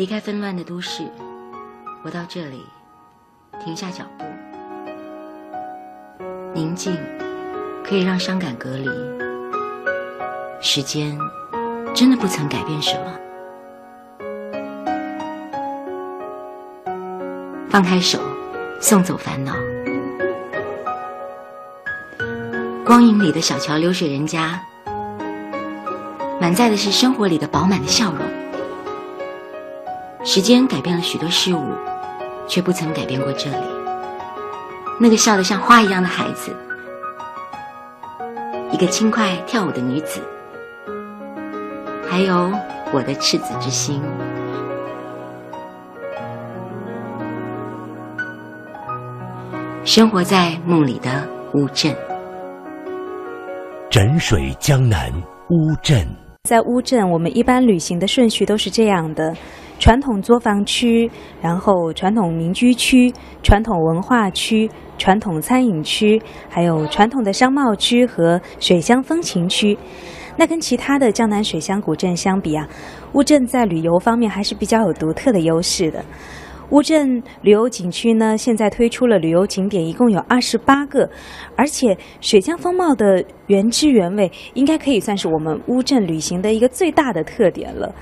离开纷乱的都市，我到这里停下脚步，宁静可以让伤感隔离。时间真的不曾改变什么。放开手，送走烦恼。光影里的小桥流水人家，满载的是生活里的饱满的笑容。时间改变了许多事物，却不曾改变过这里。那个笑得像花一样的孩子，一个轻快跳舞的女子，还有我的赤子之心。生活在梦里的乌镇。枕水江南乌镇，在乌镇，我们一般旅行的顺序都是这样的：传统作坊区，然后传统民居区、传统文化区、传统餐饮区，还有传统的商贸区和水乡风情区。那跟其他的江南水乡古镇相比啊，乌镇在旅游方面还是比较有独特的优势的。乌镇旅游景区呢，现在推出了旅游景点，一共有二十八个，而且水乡风貌的原汁原味，应该可以算是我们乌镇旅行的一个最大的特点了。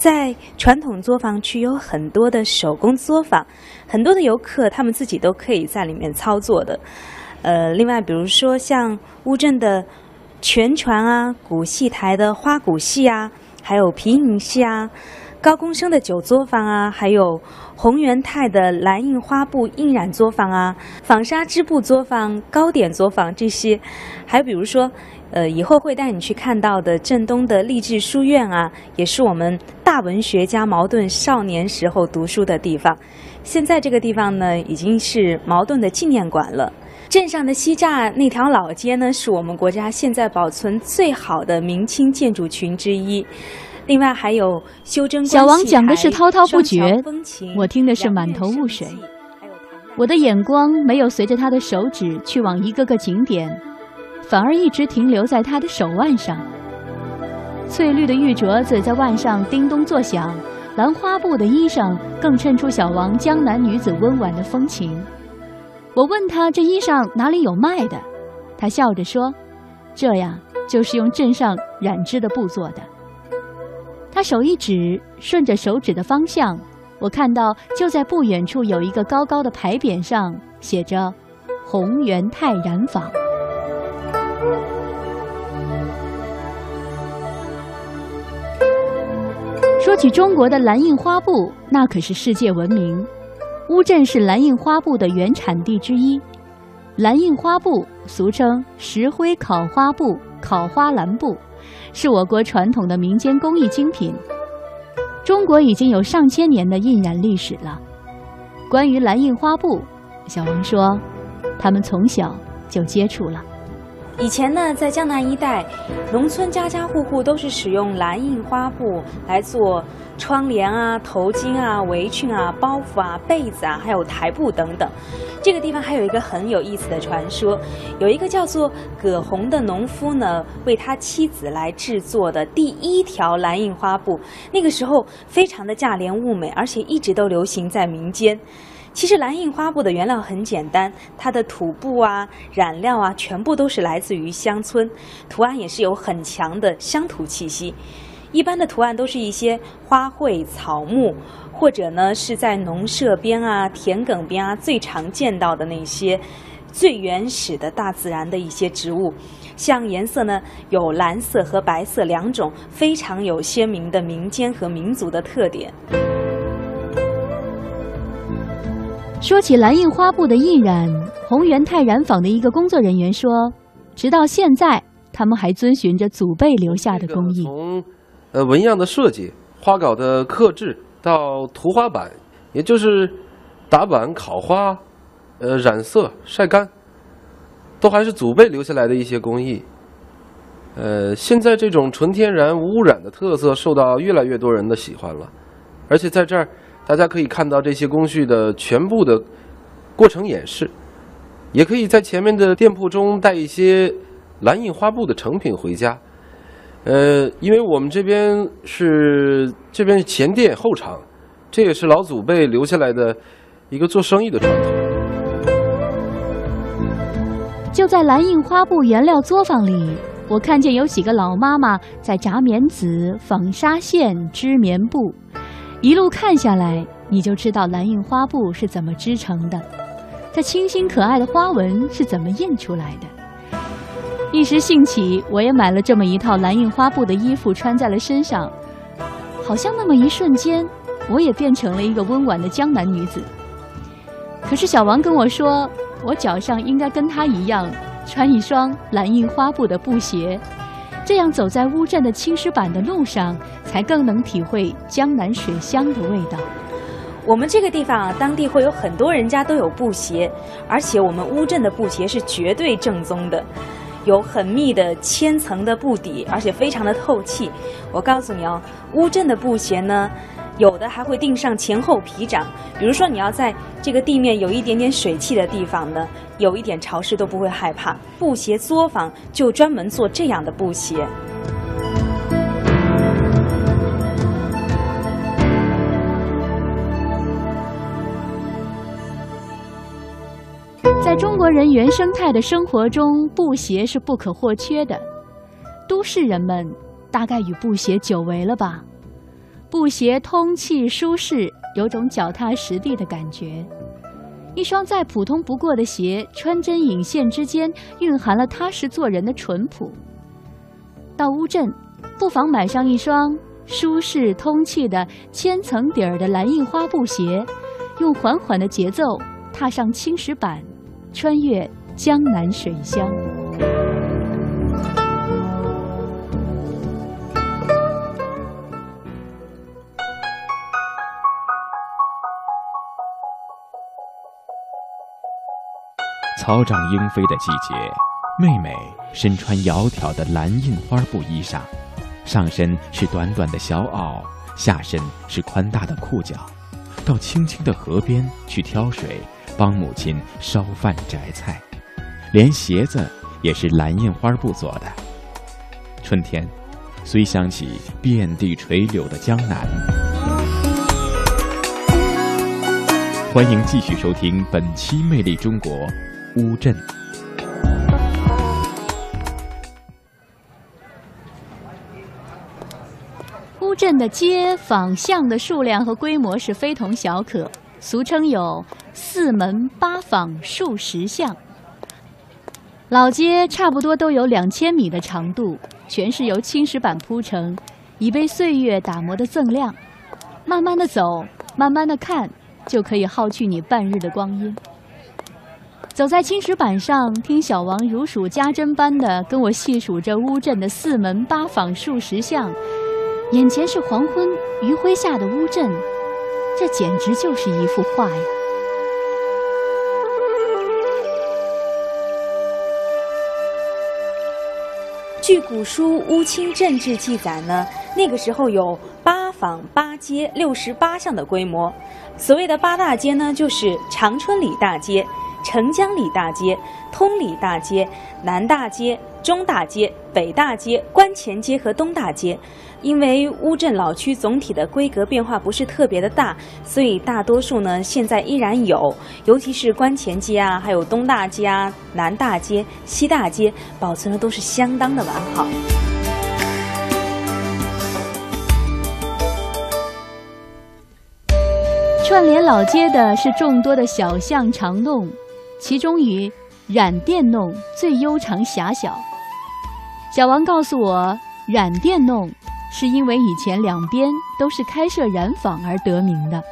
在传统作坊区有很多的手工作坊，很多的游客他们自己都可以在里面操作的。呃，另外比如说像乌镇的全船啊、古戏台的花鼓戏啊，还有皮影戏啊。高公生的酒作坊啊，还有洪元泰的蓝印花布印染作坊啊，纺纱织布作坊、糕点作坊这些，还有比如说，呃，以后会带你去看到的镇东的励志书院啊，也是我们大文学家茅盾少年时候读书的地方。现在这个地方呢，已经是茅盾的纪念馆了。镇上的西栅那条老街呢，是我们国家现在保存最好的明清建筑群之一。另外还有修真小王讲的是滔滔不绝，我听的是满头雾水。我的眼光没有随着他的手指去往一个个景点，反而一直停留在他的手腕上。翠绿的玉镯子在腕上叮咚作响，兰花布的衣裳更衬出小王江南女子温婉的风情。我问他这衣裳哪里有卖的，他笑着说：“这呀就是用镇上染织的布做的。”他手一指，顺着手指的方向，我看到就在不远处有一个高高的牌匾，上写着“宏源泰染坊”。说起中国的蓝印花布，那可是世界闻名。乌镇是蓝印花布的原产地之一。蓝印花布俗称石灰烤花布、烤花蓝布。是我国传统的民间工艺精品。中国已经有上千年的印染历史了。关于蓝印花布，小王说，他们从小就接触了。以前呢，在江南一带，农村家家户户都是使用蓝印花布来做窗帘啊、头巾啊、围裙啊、包袱啊、被子啊，还有台布等等。这个地方还有一个很有意思的传说，有一个叫做葛洪的农夫呢，为他妻子来制作的第一条蓝印花布，那个时候非常的价廉物美，而且一直都流行在民间。其实蓝印花布的原料很简单，它的土布啊、染料啊，全部都是来自于乡村，图案也是有很强的乡土气息。一般的图案都是一些花卉、草木，或者呢是在农舍边啊、田埂边啊最常见到的那些最原始的大自然的一些植物。像颜色呢有蓝色和白色两种，非常有鲜明的民间和民族的特点。说起蓝印花布的印染，宏源泰染坊的一个工作人员说，直到现在，他们还遵循着祖辈留下的工艺。从，呃，纹样的设计、花稿的刻制到涂花板，也就是打板、烤花、呃染色、晒干，都还是祖辈留下来的一些工艺。呃，现在这种纯天然无污染的特色受到越来越多人的喜欢了，而且在这儿。大家可以看到这些工序的全部的过程演示，也可以在前面的店铺中带一些蓝印花布的成品回家。呃，因为我们这边是这边是前店后厂，这也是老祖辈留下来的一个做生意的传统。就在蓝印花布原料作坊里，我看见有几个老妈妈在炸棉籽、纺纱线、织棉布。一路看下来，你就知道蓝印花布是怎么织成的，这清新可爱的花纹是怎么印出来的。一时兴起，我也买了这么一套蓝印花布的衣服，穿在了身上，好像那么一瞬间，我也变成了一个温婉的江南女子。可是小王跟我说。我脚上应该跟他一样，穿一双蓝印花布的布鞋，这样走在乌镇的青石板的路上，才更能体会江南水乡的味道。我们这个地方啊，当地会有很多人家都有布鞋，而且我们乌镇的布鞋是绝对正宗的，有很密的千层的布底，而且非常的透气。我告诉你哦，乌镇的布鞋呢。有的还会钉上前后皮掌，比如说你要在这个地面有一点点水汽的地方呢，有一点潮湿都不会害怕。布鞋作坊就专门做这样的布鞋。在中国人原生态的生活中，布鞋是不可或缺的。都市人们大概与布鞋久违了吧？布鞋通气舒适，有种脚踏实地的感觉。一双再普通不过的鞋，穿针引线之间蕴含了踏实做人的淳朴。到乌镇，不妨买上一双舒适通气的千层底儿的蓝印花布鞋，用缓缓的节奏踏上青石板，穿越江南水乡。草长莺飞的季节，妹妹身穿窈窕的蓝印花布衣裳，上身是短短的小袄，下身是宽大的裤脚，到清清的河边去挑水，帮母亲烧饭摘菜，连鞋子也是蓝印花布做的。春天，虽想起遍地垂柳的江南，欢迎继续收听本期《魅力中国》。乌镇，乌镇的街坊巷的数量和规模是非同小可，俗称有四门八坊数十巷。老街差不多都有两千米的长度，全是由青石板铺成，已被岁月打磨的锃亮。慢慢的走，慢慢的看，就可以耗去你半日的光阴。走在青石板上，听小王如数家珍般的跟我细数着乌镇的四门八坊数十巷，眼前是黄昏余晖下的乌镇，这简直就是一幅画呀！据古书《乌青镇志》记载呢，那个时候有八坊八街六十八巷的规模。所谓的八大街呢，就是长春里大街。澄江里大街、通里大街、南大街、中大街、北大街、关前街和东大街，因为乌镇老区总体的规格变化不是特别的大，所以大多数呢现在依然有，尤其是关前街啊，还有东大街啊、南大街、西大街，保存的都是相当的完好。串联老街的是众多的小巷长弄。其中以染店弄最悠长狭小。小王告诉我，染店弄是因为以前两边都是开设染坊而得名的。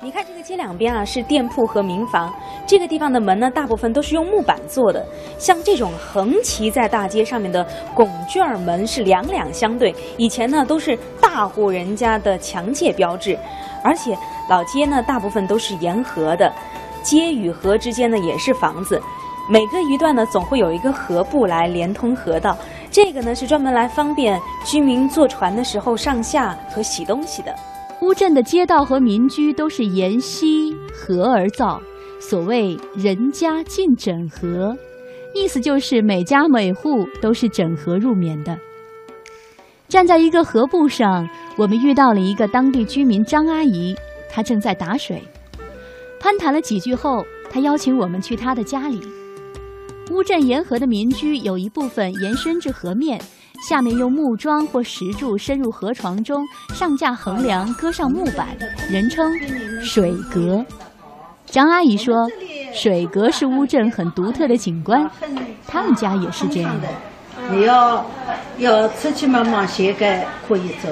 你看这个街两边啊，是店铺和民房。这个地方的门呢，大部分都是用木板做的。像这种横骑在大街上面的拱券门是两两相对，以前呢都是大户人家的墙界标志。而且老街呢，大部分都是沿河的。街与河之间呢也是房子，每隔一段呢总会有一个河埠来连通河道。这个呢是专门来方便居民坐船的时候上下和洗东西的。乌镇的街道和民居都是沿溪河而造，所谓“人家尽整河”，意思就是每家每户都是整河入眠的。站在一个河埠上，我们遇到了一个当地居民张阿姨。她正在打水。攀谈了几句后，他邀请我们去他的家里。乌镇沿河的民居有一部分延伸至河面，下面用木桩或石柱深入河床中，上架横梁，搁上木板，人称水阁。张阿姨说，水阁是乌镇很独特的景观，他们家也是这样的。你要要出去嘛，忙些个可以走，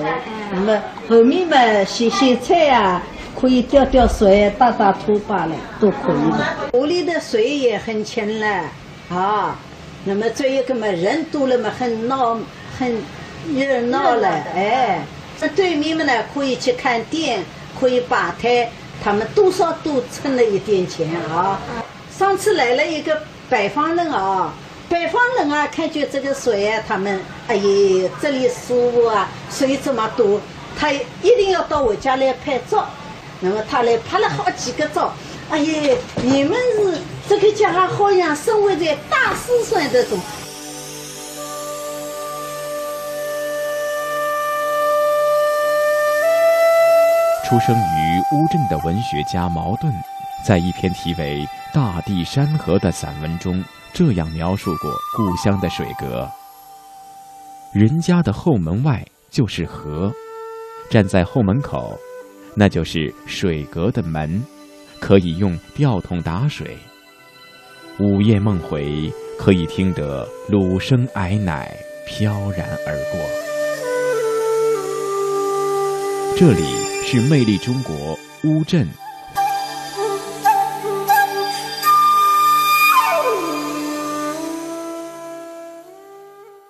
那么后面嘛，洗洗菜啊。可以吊吊水、打打土罢了，都可以的。屋里的水也很清了啊。那么这一个嘛，人多了嘛，很闹，很热闹了。哎，这对面嘛呢，可以去看店，可以摆摊，他们多少都存了一点钱啊。上次来了一个北方人啊，北方人啊，看见这个水啊，他们哎呀，这里舒服啊，水这么多，他一定要到我家来拍照。那么他来拍了好几个照，哎呀，你们是这个家好像生活在大四川这种。出生于乌镇的文学家茅盾，在一篇题为《大地山河》的散文中，这样描述过故乡的水阁：人家的后门外就是河，站在后门口。那就是水阁的门，可以用吊桶打水。午夜梦回，可以听得芦笙矮乃飘然而过。这里是魅力中国乌镇。